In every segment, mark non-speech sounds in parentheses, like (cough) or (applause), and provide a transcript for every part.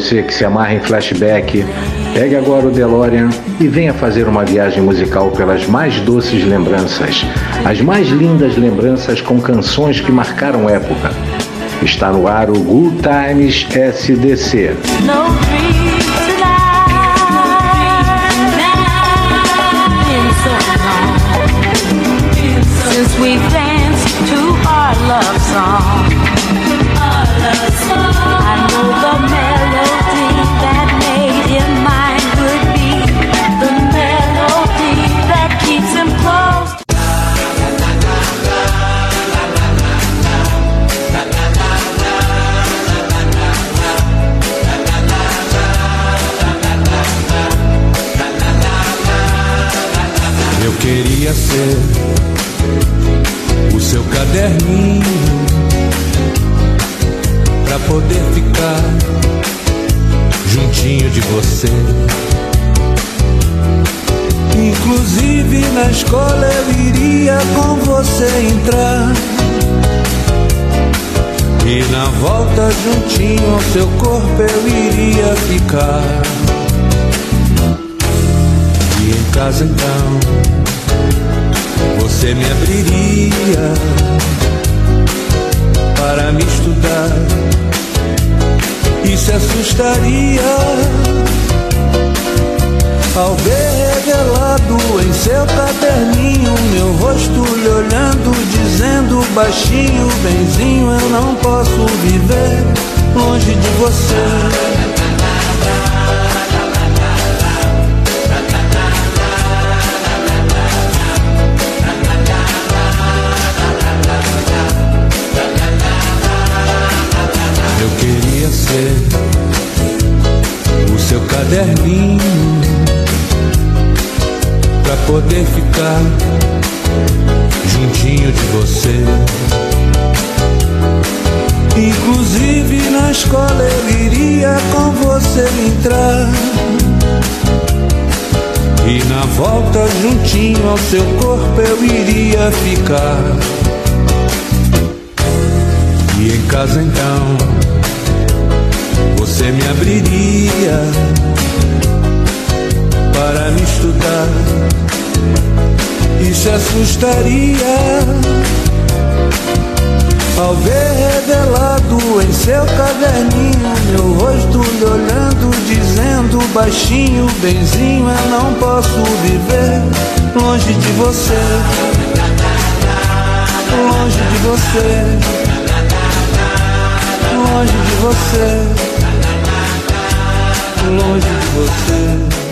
você que se amarra em flashback, pegue agora o DeLorean e venha fazer uma viagem musical pelas mais doces lembranças, as mais lindas lembranças com canções que marcaram época. Está no ar o Good Times SDC. Love você. Inclusive na escola eu iria com você entrar. E na volta juntinho ao seu corpo eu iria ficar. E em casa então você me abriria para me estudar e se assustaria ao ver revelado em seu caderninho meu rosto lhe olhando, dizendo baixinho, benzinho, eu não posso viver longe de você. O seu caderninho pra poder ficar juntinho de você. Inclusive na escola eu iria com você entrar. E na volta juntinho ao seu corpo eu iria ficar. E em casa então você me abriria para me estudar. E se assustaria ao ver revelado em seu caderninho meu rosto lhe olhando, dizendo baixinho, benzinho, eu não posso viver longe de você, longe de você, longe de você longe de você.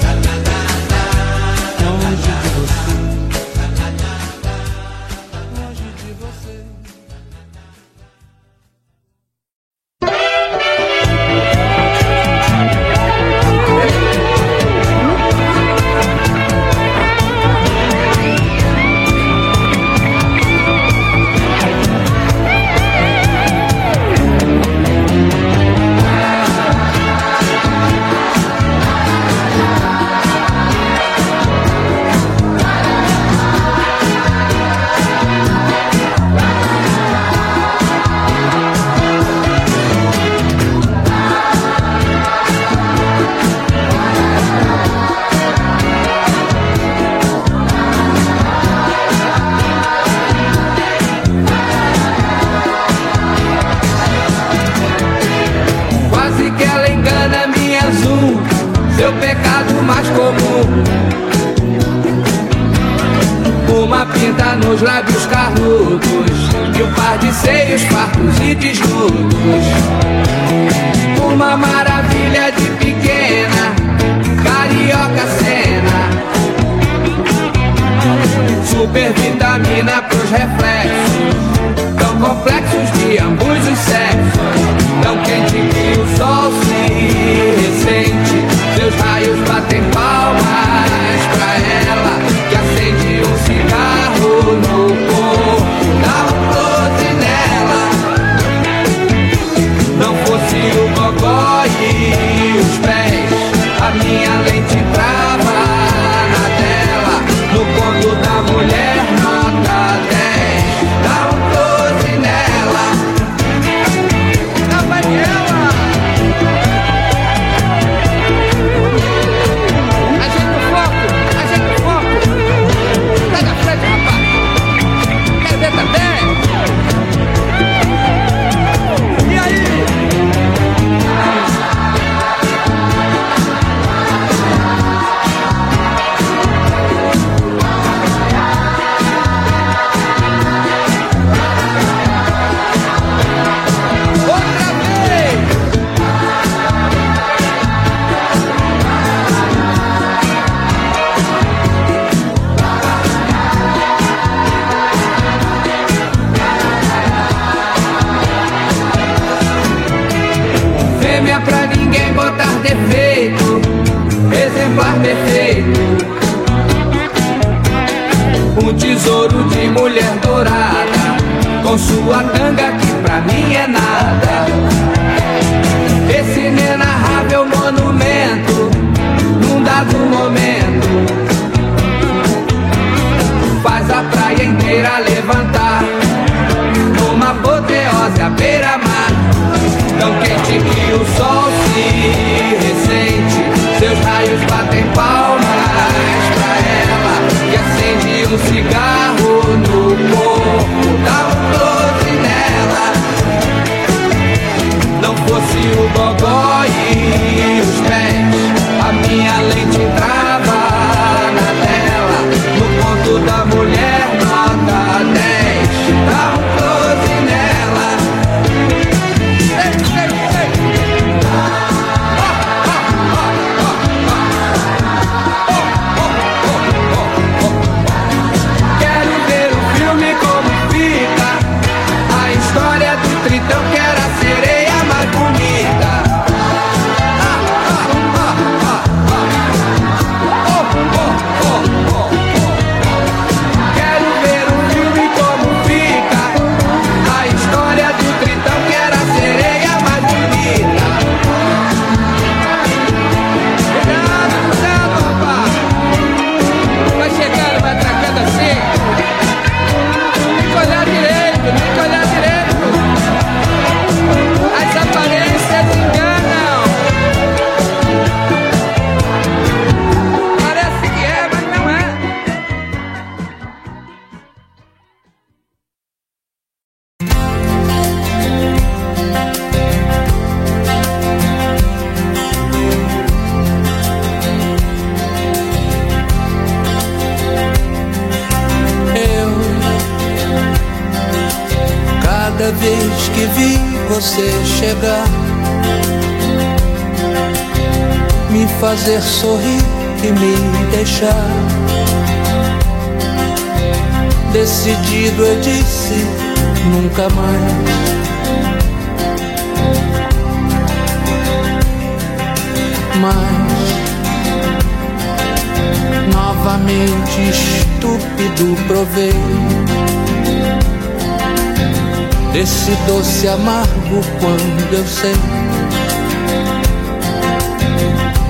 Quando eu sei.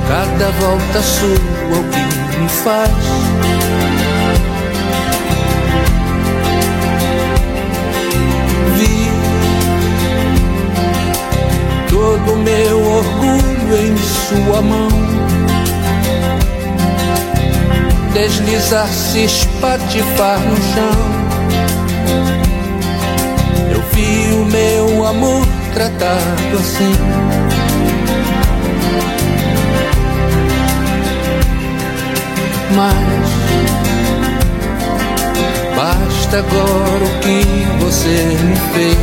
Cada volta sua o que me faz. Vi todo meu orgulho em sua mão. Deslizar, se espatifar no chão. Eu vi o meu amor tratado assim. Mas basta agora o que você me fez.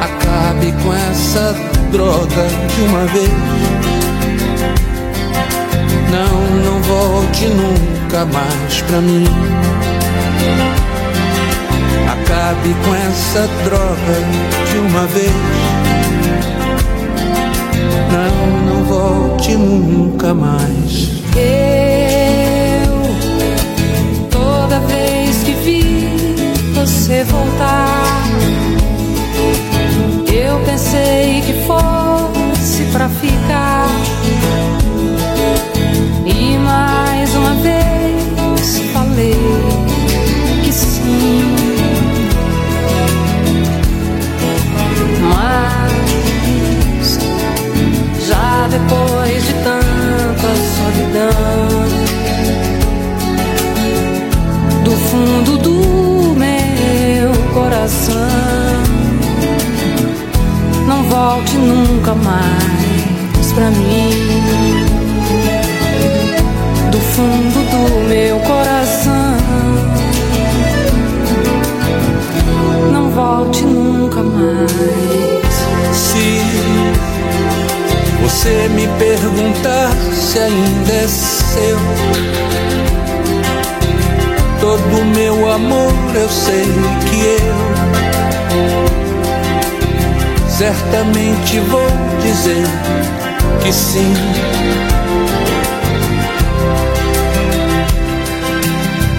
Acabe com essa droga de uma vez. Não, não volte nunca mais pra mim. Acabe com essa droga de uma vez. Não, não volte nunca mais. Eu, toda vez que vi você voltar, eu pensei que fosse pra ficar. Depois de tanta solidão, do fundo do meu coração, não volte nunca mais pra mim do fundo do meu coração. Não volte nunca mais. Se você me perguntar se ainda é seu, todo meu amor eu sei que eu certamente vou dizer que sim.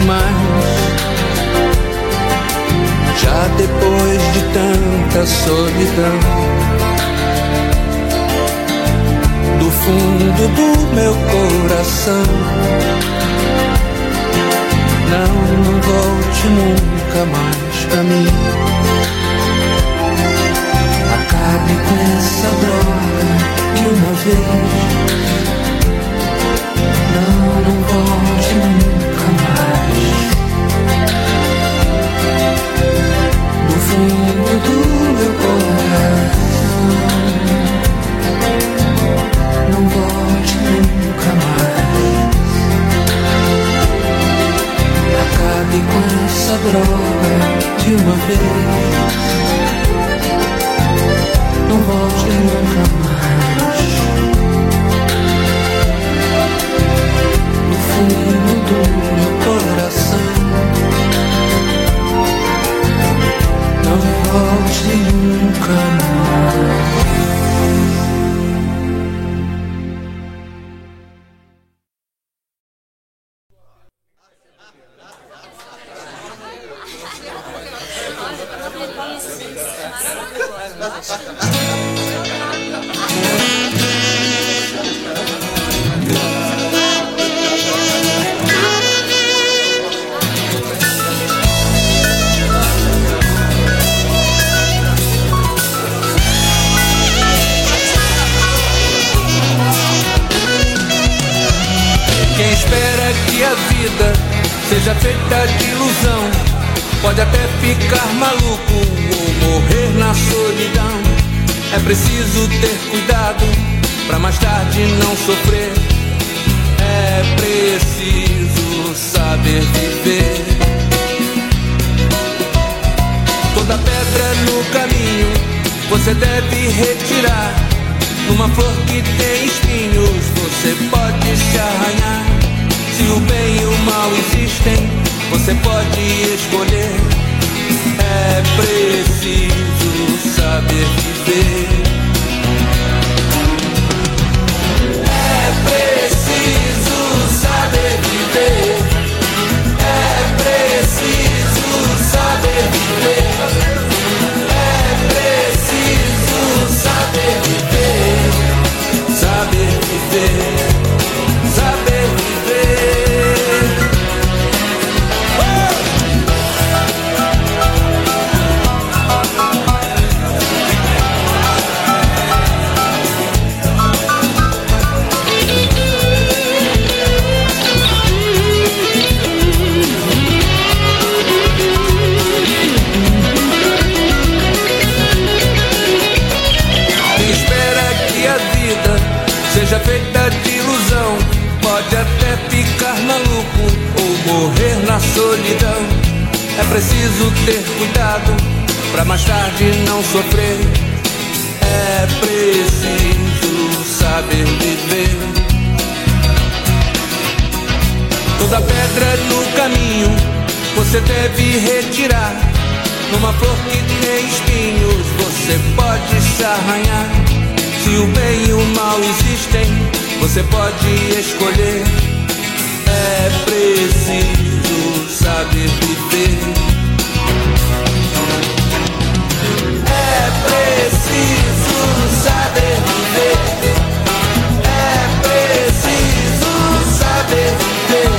Mas já depois de tanta solidão, fundo do meu coração, não, não volte nunca mais pra mim. Acabe com essa droga de uma vez. Não, não volte com essa droga de uma Igreja feita de ilusão pode até ficar maluco ou morrer na solidão. É preciso ter cuidado para mais tarde não sofrer. É preciso saber viver. Toda pedra no caminho você deve retirar. Numa flor que tem espinhos você pode se arranhar. Se o bem e o mal existem, você pode escolher. É preciso saber viver. É preciso saber viver. É preciso saber viver.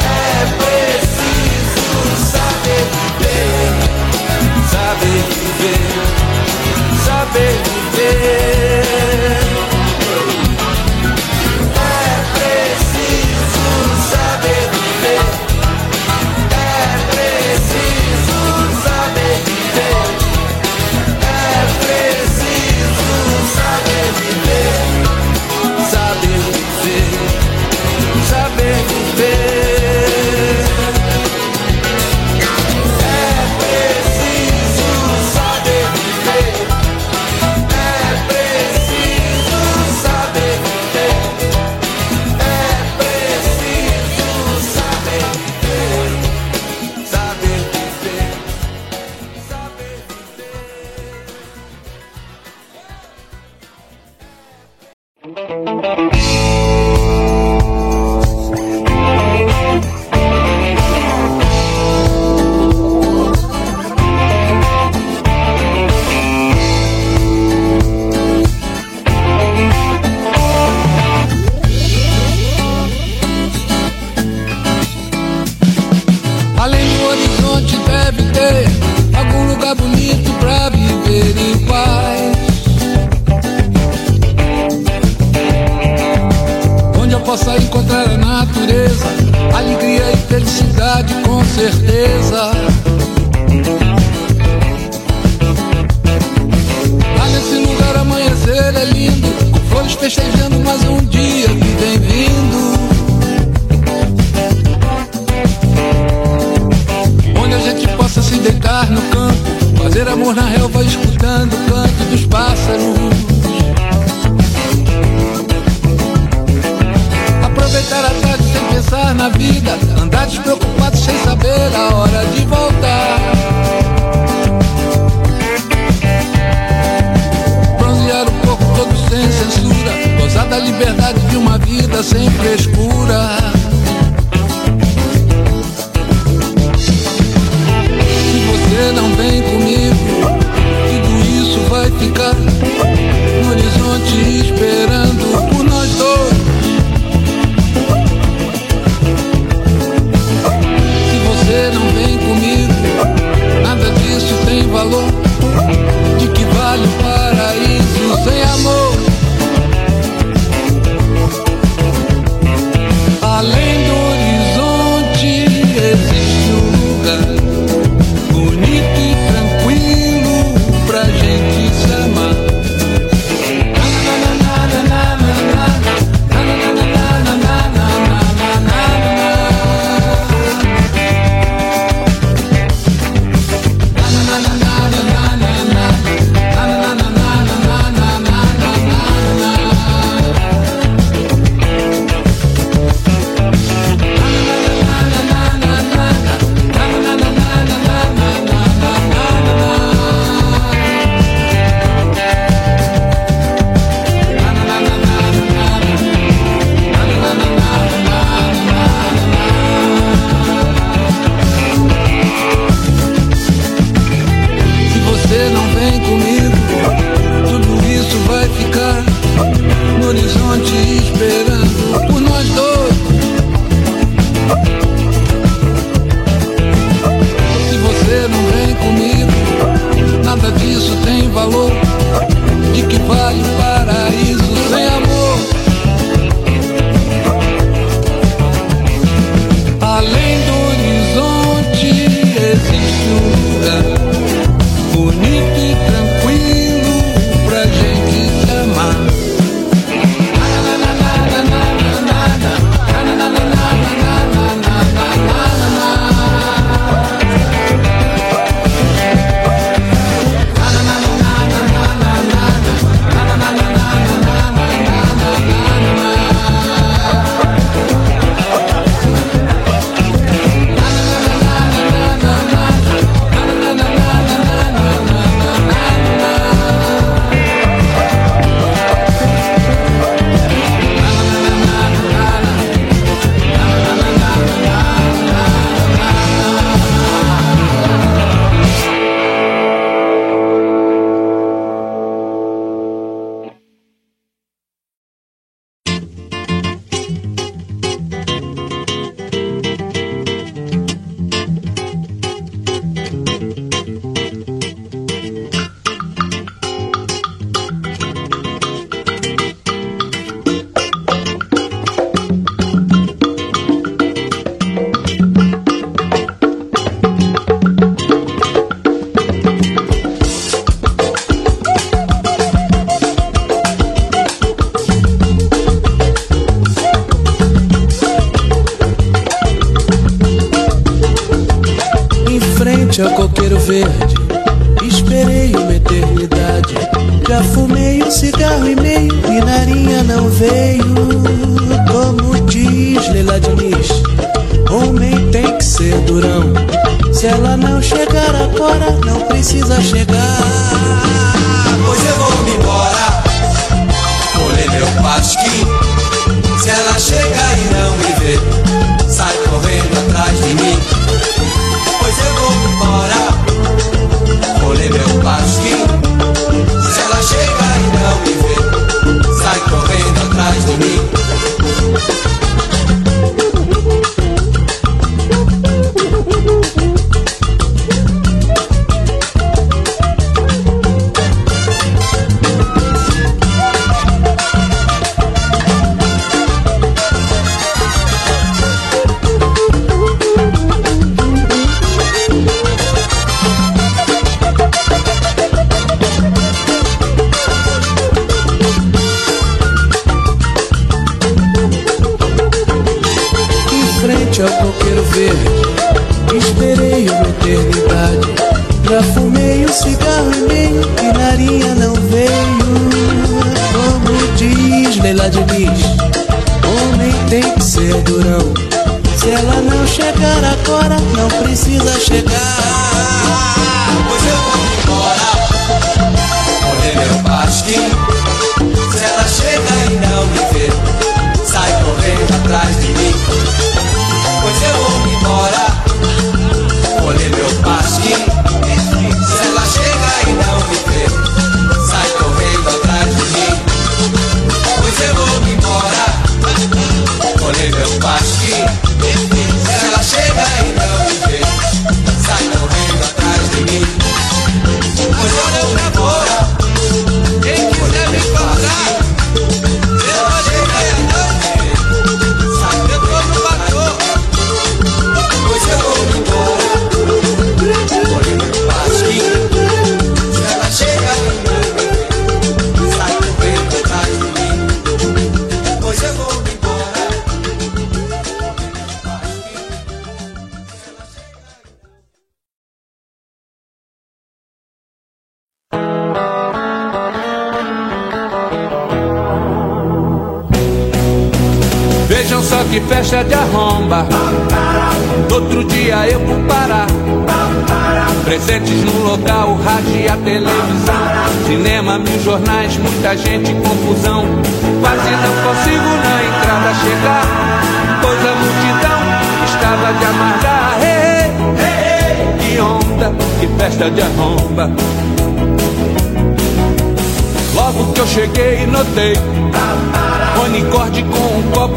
É preciso saber viver. Saber viver. Saber viver. Certeza. but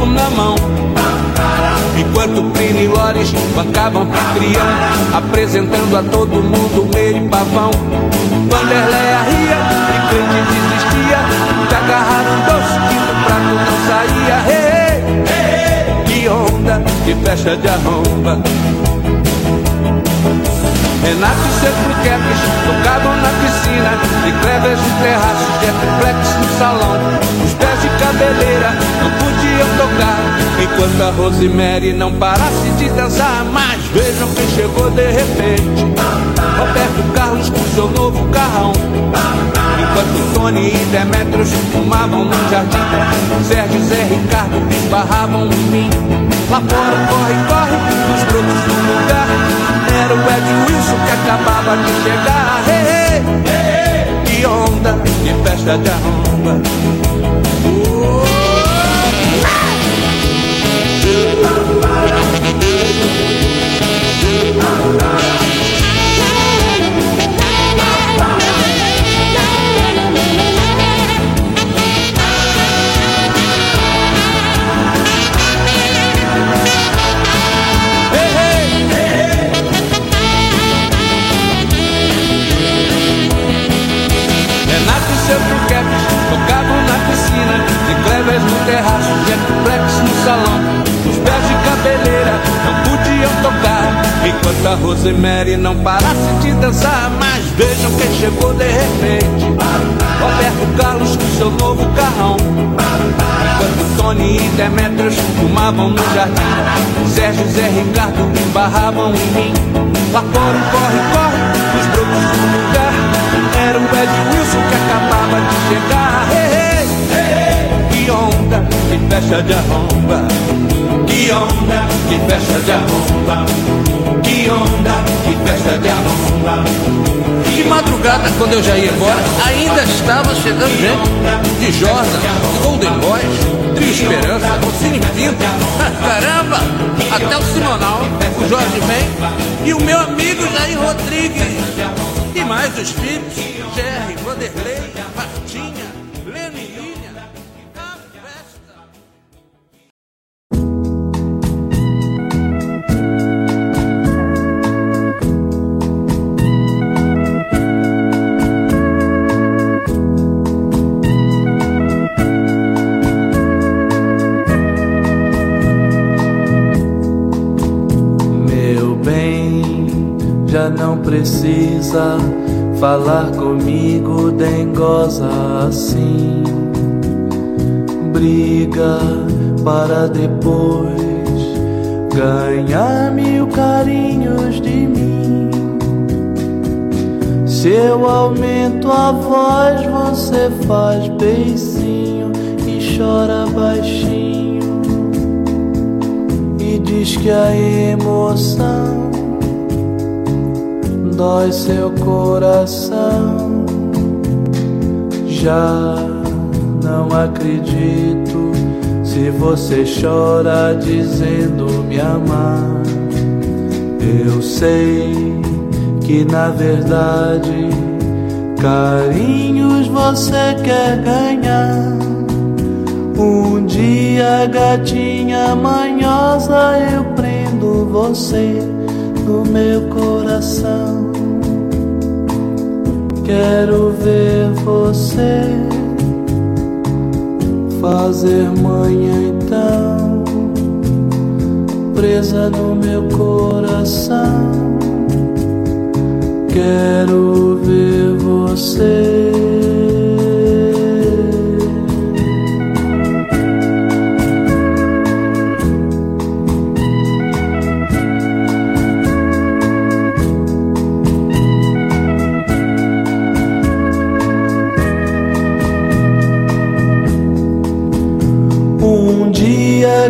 na mão. Enquanto Plínio e Lores bancavam anfitrião Apresentando a todo mundo meio pavão. Vanderleia ria e Cleide desistia De agarrar um doce que do prato não saía. Hey, hey, Que onda, que festa de arromba. Renato e seus bruquetes tocavam na piscina E Cleves no terraço, Jetplex no salão. Os pés de cabeleira não podiam tocar. Enquanto a Rosemary não parasse de dançar Mas vejam quem chegou de repente. Roberto Carlos com seu novo carrão. Enquanto Tony e Demetrios fumavam no jardim Sérgio e Zé Ricardo esbarravam em mim. Lá fora corre, corre, os brotos do lugar. Era o Ed Wilson que acabava de chegar. Hey, hey, Que onda, que festa de arromba Renato terraço, Jetplex no salão Os pés de cabeleira não podiam tocar. Enquanto a Rosemary não parasse de dançar Mas vejam quem chegou de repente. Roberto Carlos com seu novo carrão. Enquanto Tony e Demetrios fumavam no jardim Sérgio e Zé Ricardo embarravam em mim. Lá fora um corre, corre, os brotos do lugar. Era o Ed Wilson que acabava de chegar. Hey, hey, que festa de arromba Que onda, que festa de arromba Que onda, que festa de arromba De madrugada, quando eu já ia embora, ainda estava chegando gente. De Jordan, Golden Boys, Trio Esperança, Cine Pinto. (laughs) Caramba! Até o Simonal, o Jorge Ben e o meu amigo Jair Rodrigues. E mais os filhos, Jerry, Vanderlei, precisa falar comigo, dengosa assim. Briga para depois ganhar mil carinhos de mim. Se eu aumento a voz, você faz beicinho e chora baixinho e diz que a emoção dói seu coração. Já não acredito se você chora dizendo me amar. Eu sei que na verdade carinhos você quer ganhar. Um dia, gatinha manhosa, eu prendo você no meu coração. Quero ver você fazer manhã então, presa no meu coração. Quero ver você.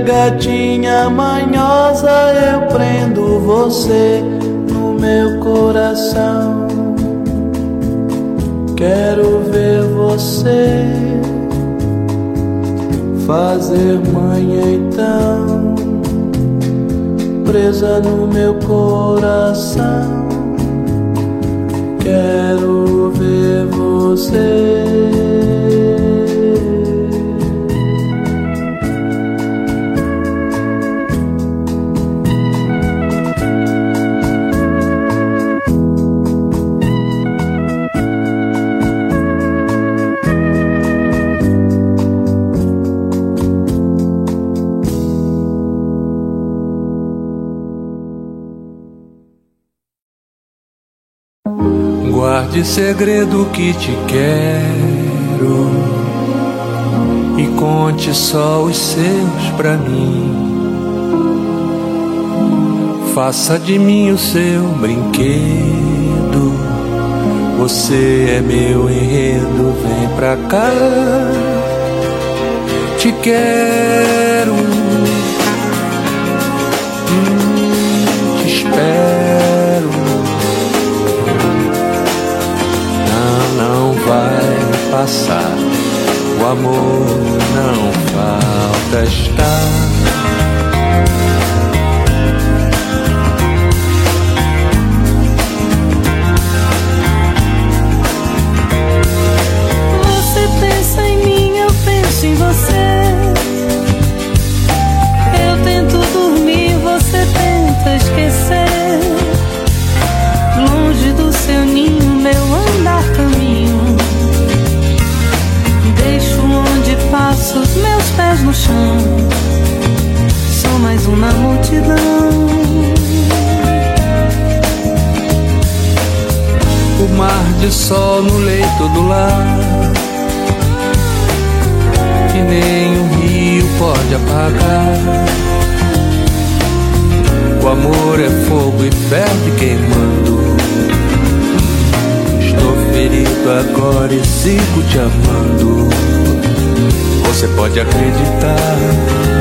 Gatinha manhosa, eu prendo você no meu coração. Quero ver você fazer manhã então, presa no meu coração. Quero ver você. De segredo que te quero e conte só os seus pra mim. Faça de mim o seu brinquedo. Você é meu enredo, vem pra cá. Te quero, vai passar. O amor não falta estar. Você pensa em mim, eu penso em você. Passo os meus pés no chão. Sou mais uma multidão. O mar de sol no leito do lar. Que nem um rio pode apagar. O amor é fogo e ferve queimando. Estou ferido agora e sigo te amando você pode acreditar.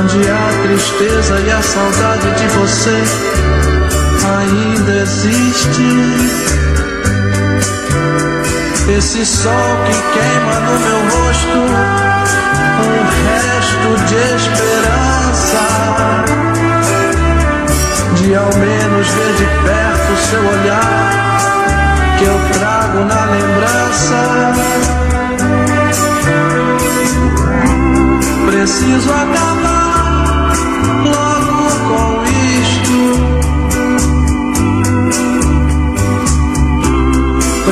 onde a tristeza e a saudade de você ainda existe. Esse sol que queima no meu rosto, um resto de esperança. De ao menos ver de perto seu olhar, que eu trago na lembrança. Preciso acabar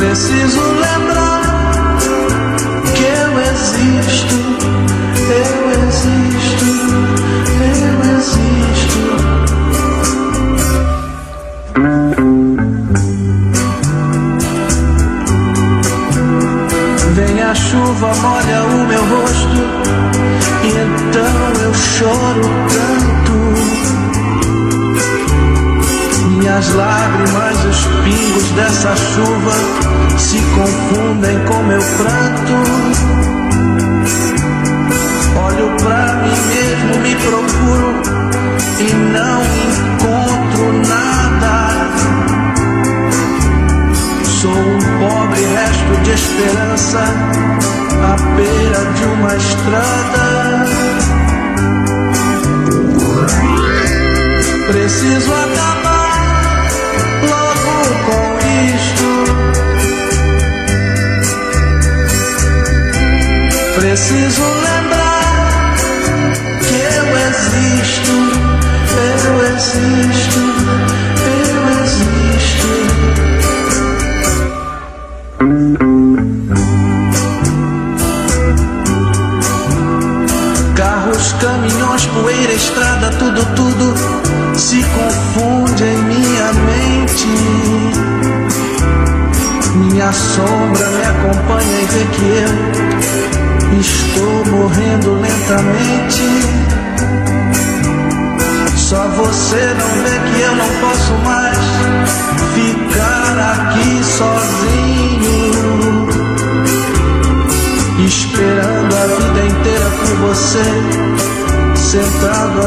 Preciso lembrar que eu existo, eu existo, eu existo. Vem a chuva, molha o meu rosto, Minhas lágrimas, os pingos dessa chuva se confundem com meu pranto. Olho pra mim mesmo, me procuro e não encontro nada. Sou um pobre resto de esperança à beira de uma estrada. Preciso acabar Preciso lembrar que eu existo, eu existo,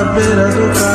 sentado à beira do caminho.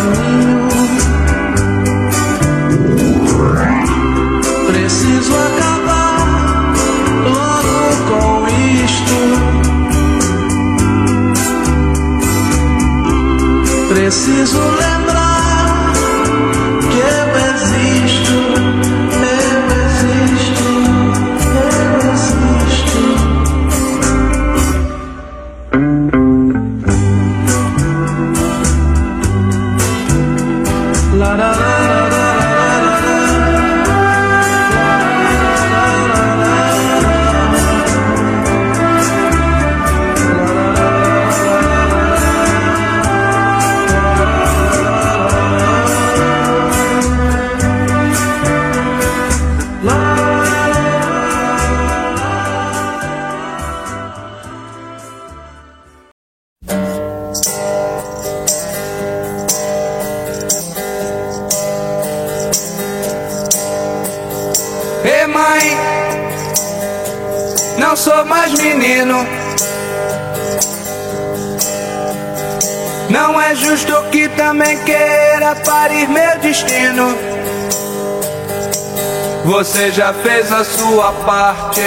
já fez a sua parte,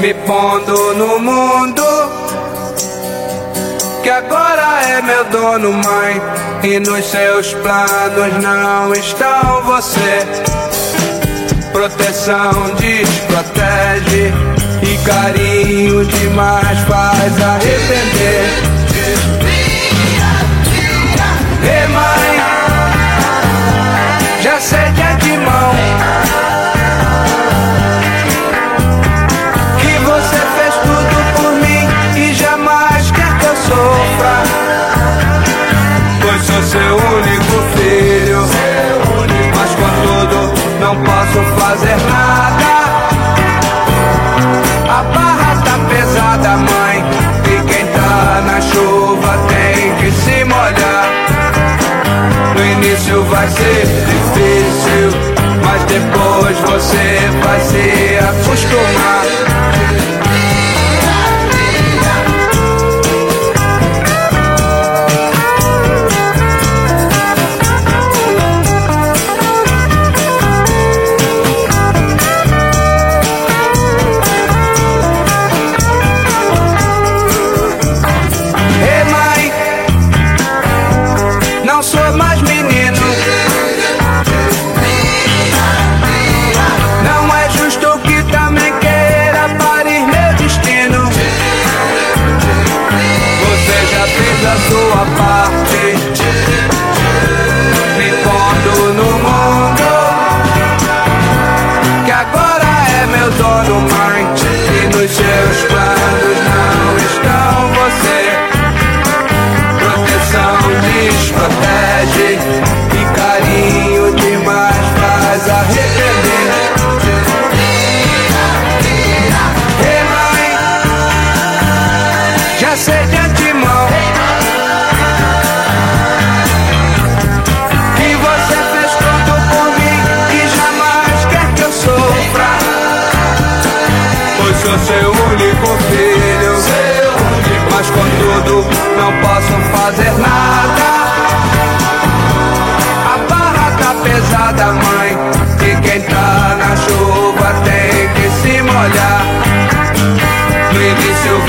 me pondo no mundo que agora é meu dono, mãe. E nos seus planos não estão você. Proteção desprotege e carinho demais faz arrepender. você vai se acostumar.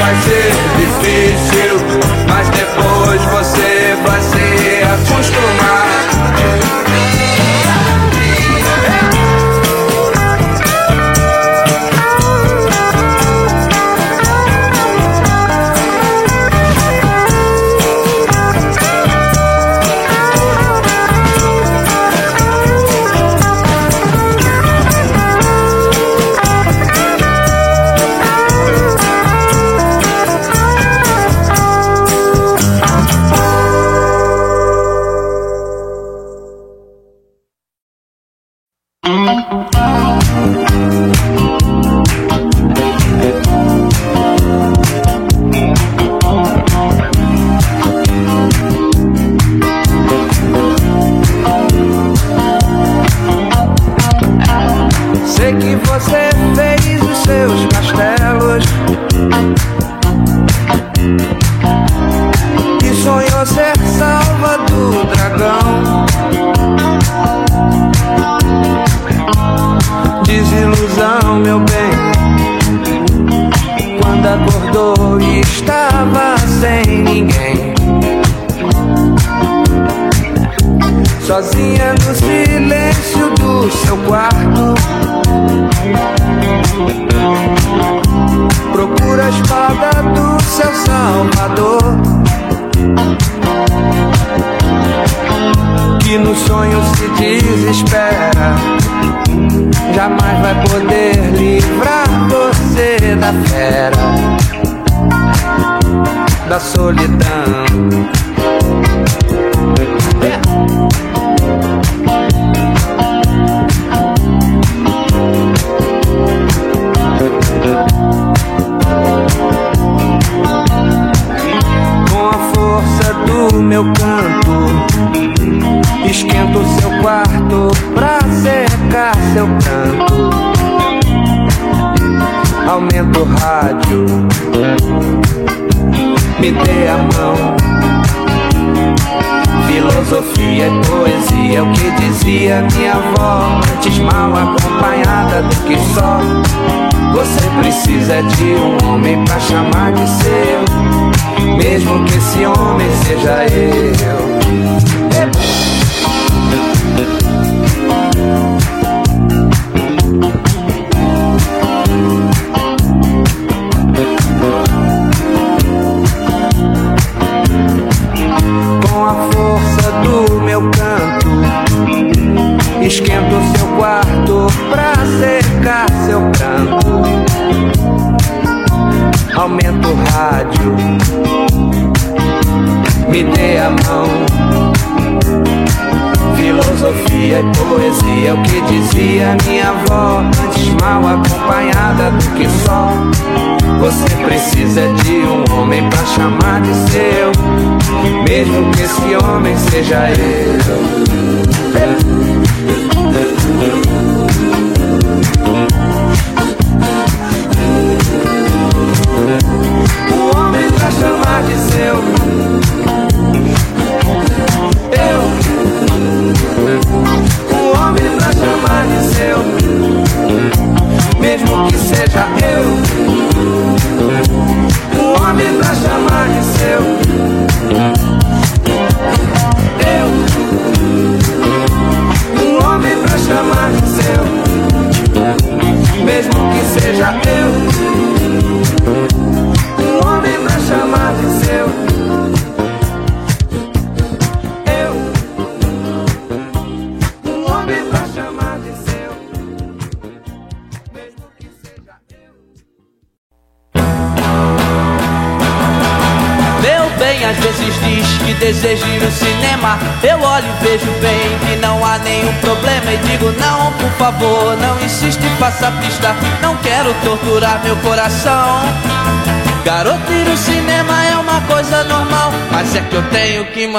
vai ser difícil, mas depois você vai se acostumar.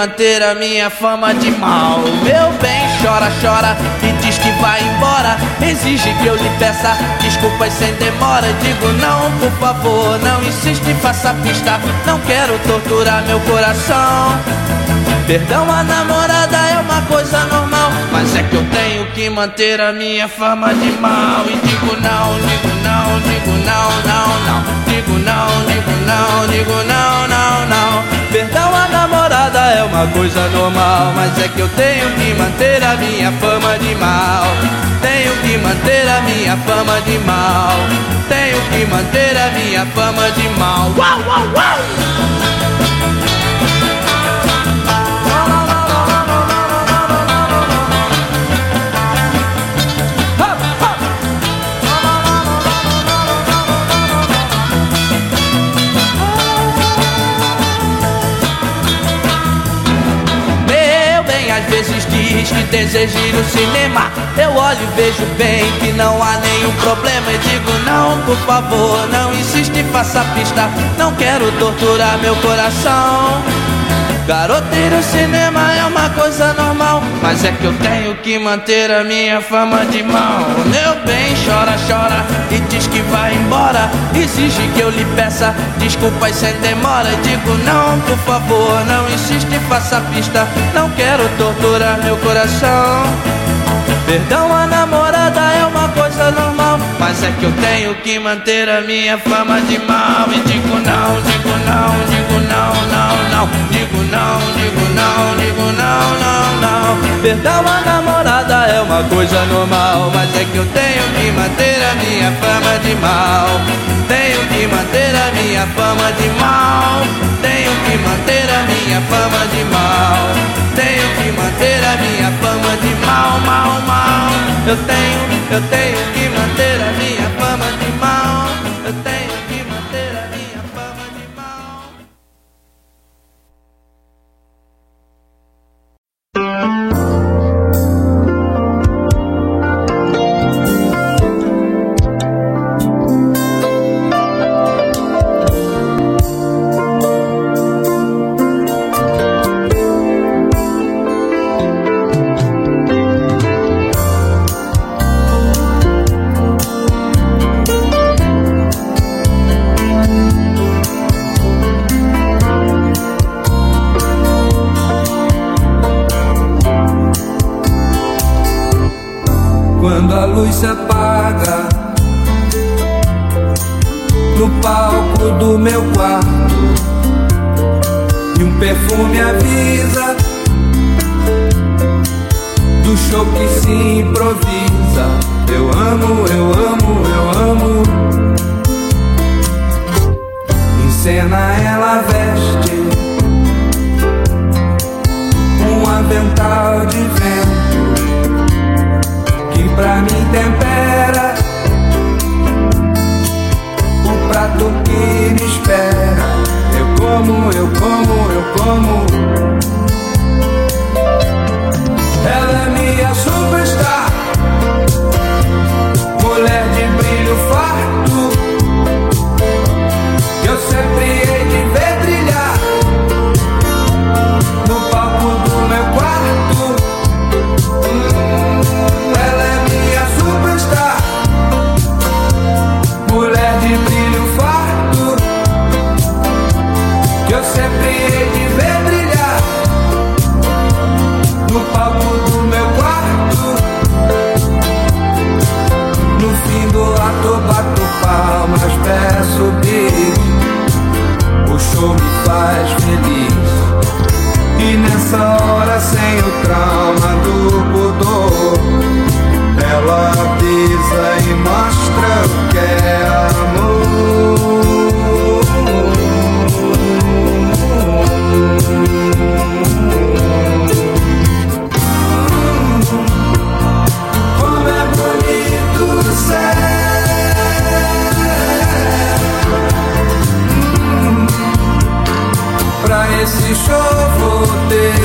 Manter a minha fama de mal. Meu bem, chora, chora e diz que vai embora. Exige que eu lhe peça desculpas sem demora. Digo, não, por favor, não insiste, faça pista. Não quero torturar meu coração. Perdão a namorada é uma coisa normal Mas é que eu tenho que manter a minha fama de mal E digo não, digo não, digo não, não, não Digo não, uma coisa normal Mas é que eu tenho que manter a minha fama de mal. Tenho que manter a minha fama de mal. Tenho que manter a minha fama de mal. Uau, uau, uau! Que deseja ir no cinema. Eu olho e vejo bem que não há nenhum problema. E digo, não, por favor, não insiste, faça pista. Não quero torturar meu coração. Garoto, ir no cinema é uma coisa normal. Mas é que eu tenho que manter a minha fama de mal. Meu bem, chora, chora e diz que vai embora. Exige que eu lhe peça desculpas sem demora. Digo, não, por favor, não insiste, faça pista. Não quero torturar meu coração. Perdão a namorada é uma Mas é que eu tenho que manter a minha fama de mal. E digo não, digo não, digo não, não, não. Digo não, digo não, digo não, não, não. Perdão a namorada é uma coisa normal Mas é que eu tenho que manter a minha fama de mal. Tenho que manter a minha fama de mal. Tenho que manter a minha fama de mal. Tenho que manter a minha fama de mal, mal, mal Eu tenho, eu tenho que manter a minha fama de mal quando a luz se apaga no palco do meu quarto e um perfume avisa do show que se improvisa. Eu amo, eu amo, eu amo. Em cena ela veste um avental de vento sombra me tempera o prato que me espera. Eu como, eu como, eu como. Ela é minha superstar, mulher.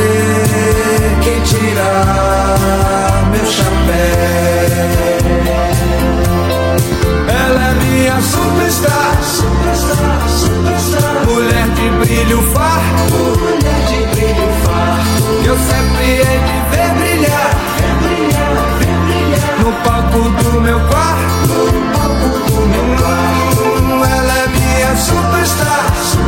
ter quem tirar meu chapéu. Ela é minha superstar, superstar, superstar. Mulher de brilho far, mulher de brilho. Eu sempre hei de ver brilhar, brilhar, brilhar. No palco do meu quarto, no palco do meu quarto. Ela é minha superstar.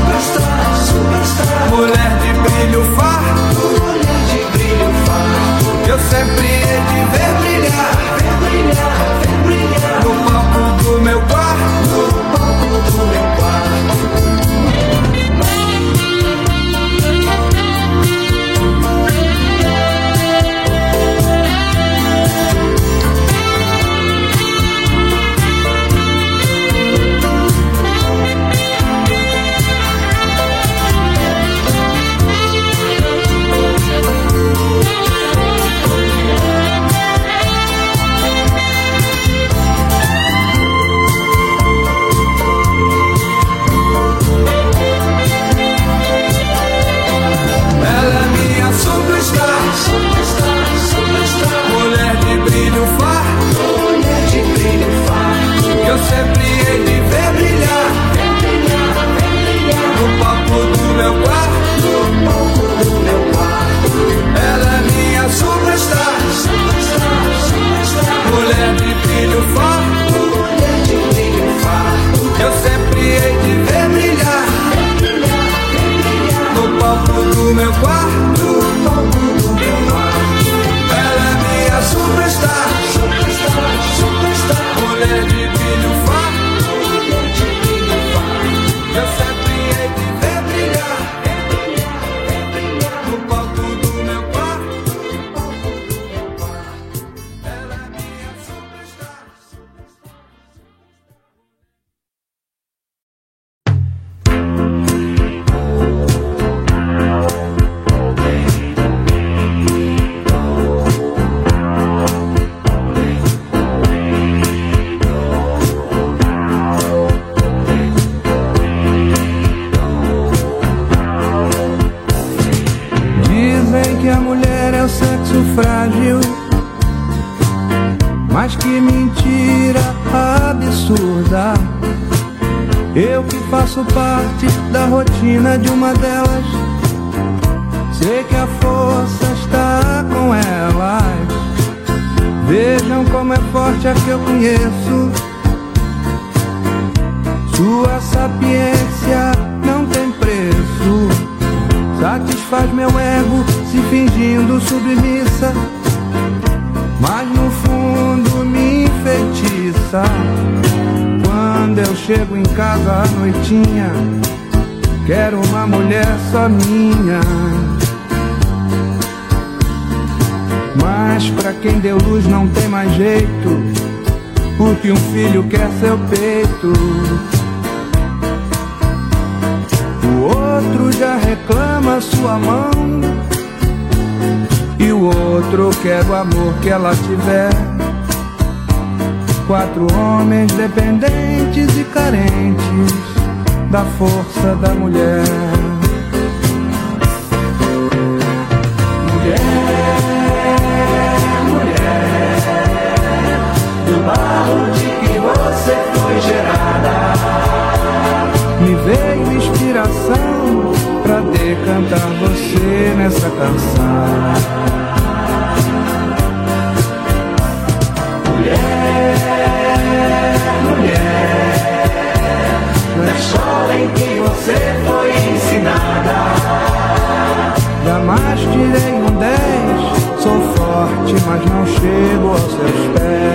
preço. Sua sapiência não tem preço. Satisfaz meu ego se fingindo submissa, mas no fundo me enfeitiça. Quando eu chego em casa à noitinha, quero uma mulher só minha. Mas pra quem deu luz não tem mais jeito porque um filho quer seu peito. O outro já reclama sua mão, e o outro quer o amor que ela tiver. Quatro homens dependentes e carentes da força da mulher. Mulher, mulher, na escola em que você foi ensinada. Jamais tirei um 10 Sou forte, mas não chego aos seus pés.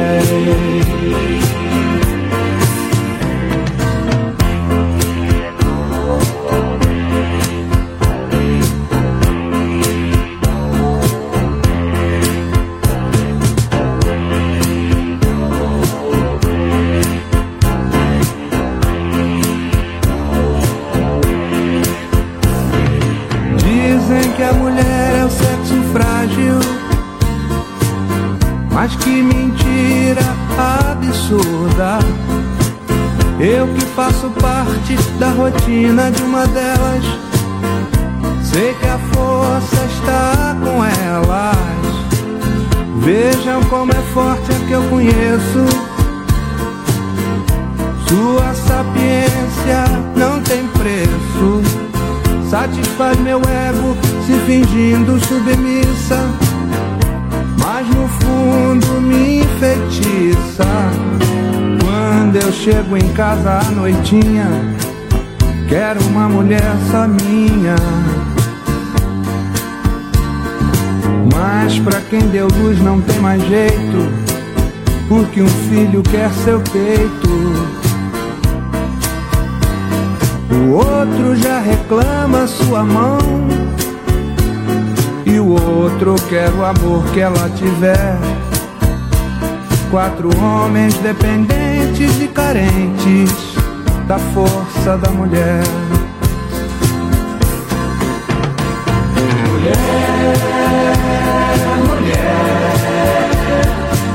Rotina de uma delas, sei que a força está com elas. Vejam como é forte a que eu conheço. Sua sapiência não tem preço. Satisfaz meu ego se fingindo submissa. Mas no fundo me enfeitiça. Quando eu chego em casa à noitinha, quero uma mulher só minha. Mas pra quem deu luz não tem mais jeito, porque um filho quer seu peito. O outro já reclama sua mão. E o outro quer o amor que ela tiver. Quatro homens dependentes e carentes da força da mulher.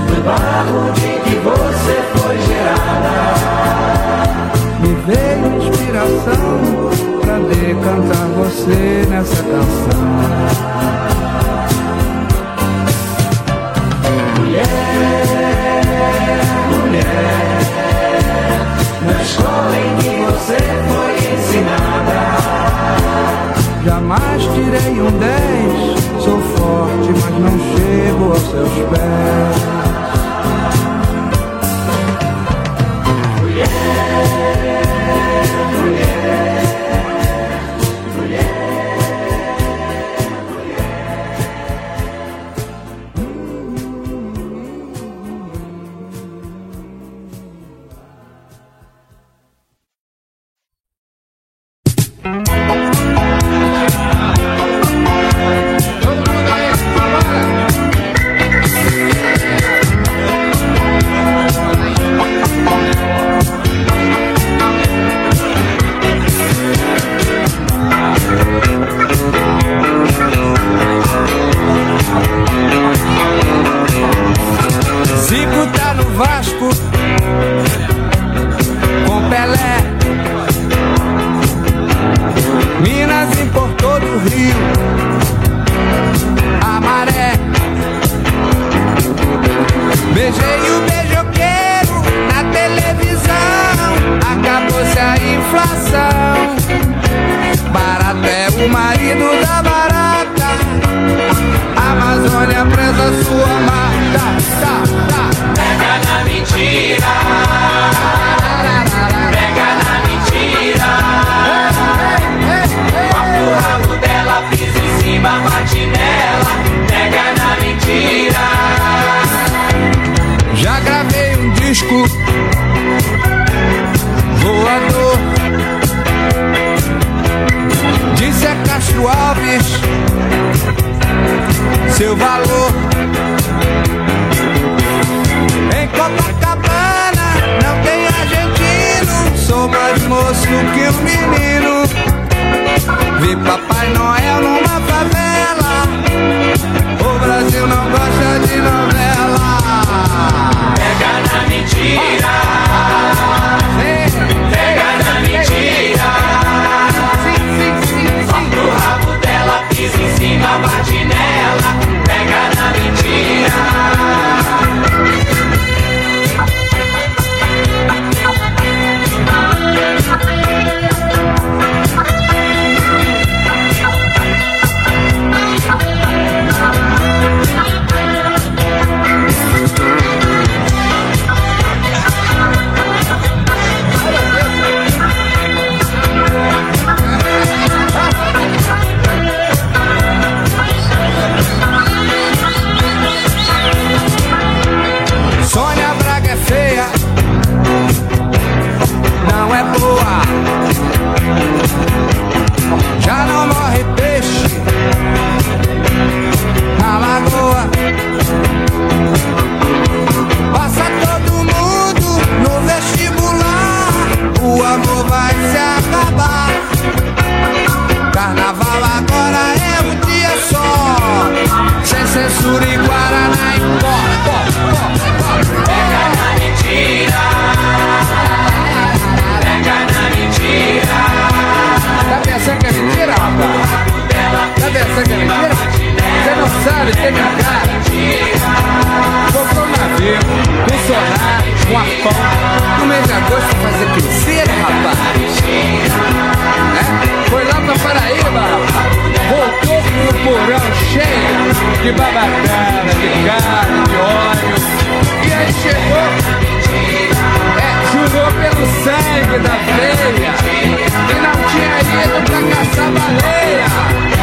Do barro de que você foi gerada. Me veio inspiração pra decantar você nessa canção. Na escola em que você foi ensinada. Jamais tirei um 10, sou forte, mas não chego aos seus pés. Zico Vou pro navio, missionar com arpão. No mês de agosto fazer cruzeiro, rapaz. Né? Foi lá pra Paraíba, voltou pro porão cheio de babacana, de carne, de óleo. E aí chegou. É, jurou pelo sangue da veia. E não tinha ido pra caçar baleia.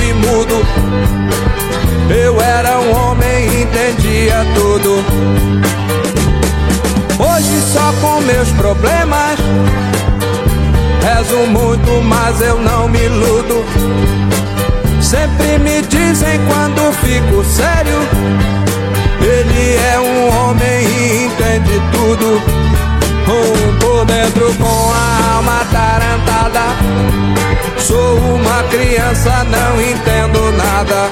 surdo e mudo. Eu era um homem e entendia tudo. Hoje só com meus problemas. Rezo muito, mas eu não me iludo. Sempre me dizem quando fico sério. Ele é um homem e entende tudo por dentro com a alma tarantada. Sou uma criança, não entendo nada.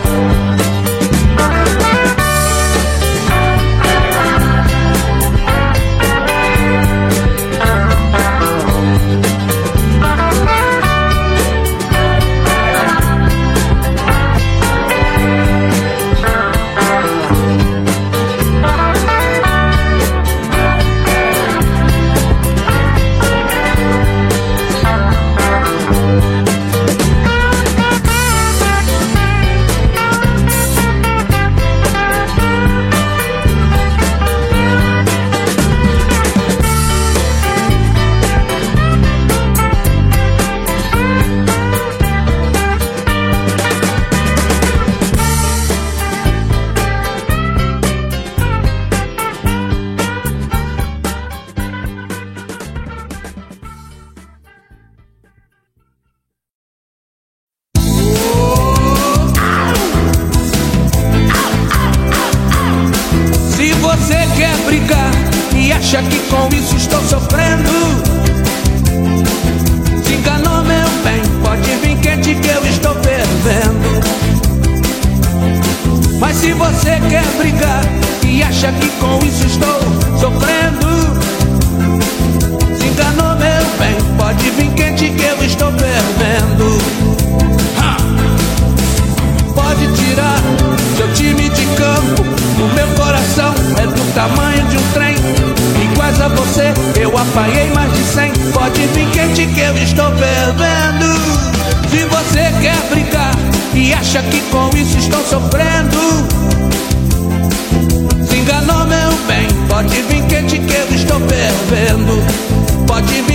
Pode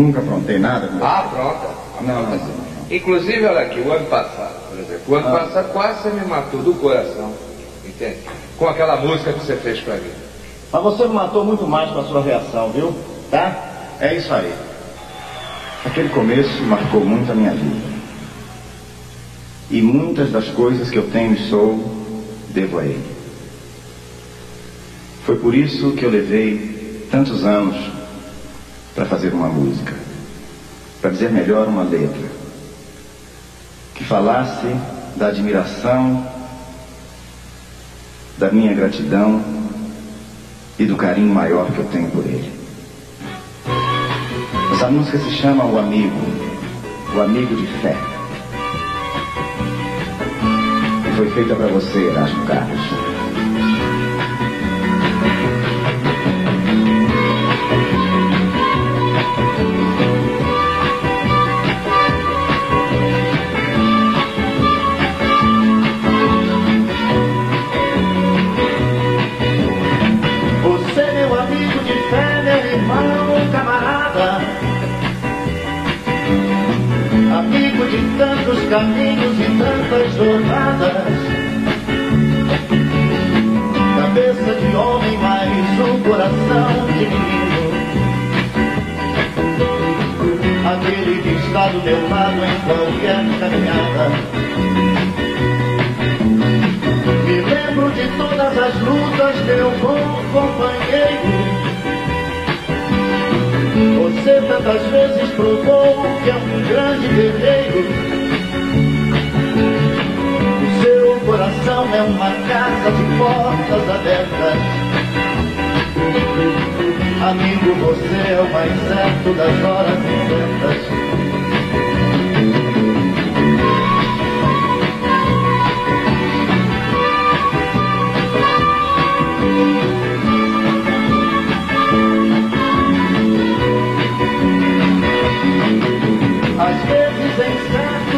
Nunca aprontei nada Ah, pronta. Não, não, não, não. Inclusive, olha aqui, o ano passado, por exemplo. O ano Ah. passado quase você me matou do coração. Entende? Com aquela música que você fez pra mim. Mas você me matou muito mais com a sua reação, viu? Tá? É isso aí. Aquele começo marcou muito a minha vida. E muitas das coisas que eu tenho e sou, devo a ele. Foi por isso que eu levei tantos anos para fazer uma música. Dizer melhor uma letra. Que falasse da admiração, da minha gratidão e do carinho maior que eu tenho por ele. Essa música se chama O Amigo, o Amigo de Fé. E foi feita para você, Erasmo Carlos. Caminhos e tantas jornadas. Cabeça de homem, mas um coração de menino. Aquele que está do meu lado em qualquer caminhada. Me lembro de todas as lutas, meu bom companheiro. Você tantas vezes provou que é um grande guerreiro. Coração é uma casa de portas abertas. Amigo, você é o mais certo das horas incertas. Às vezes em certos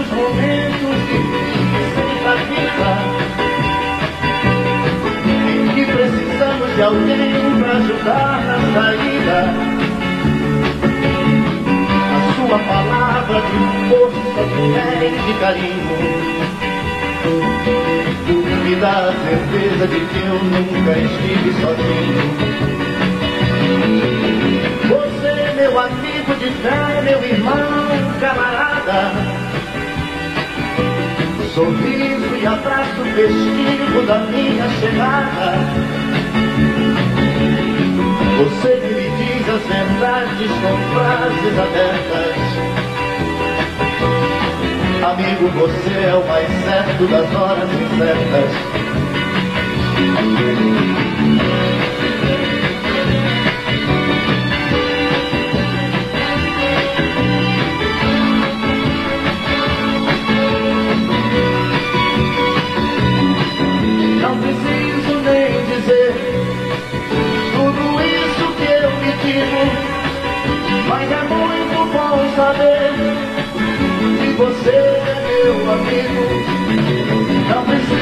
de alguém ajudar na saída. A sua palavra de força, de fé e de carinho me dá a certeza de que eu nunca estive sozinho. Você, meu amigo de fé, meu irmão, camarada. Sorriso e abraço festivo da minha chegada. Você que me diz as verdades com frases abertas. Amigo, você é o mais certo das horas incertas. Saber que você é meu amigo. Não preciso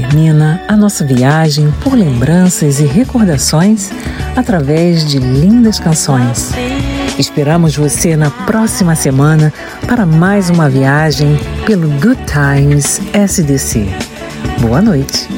termina a nossa viagem por lembranças e recordações através de lindas canções. Esperamos você na próxima semana para mais uma viagem pelo Good Times SDC. Boa noite.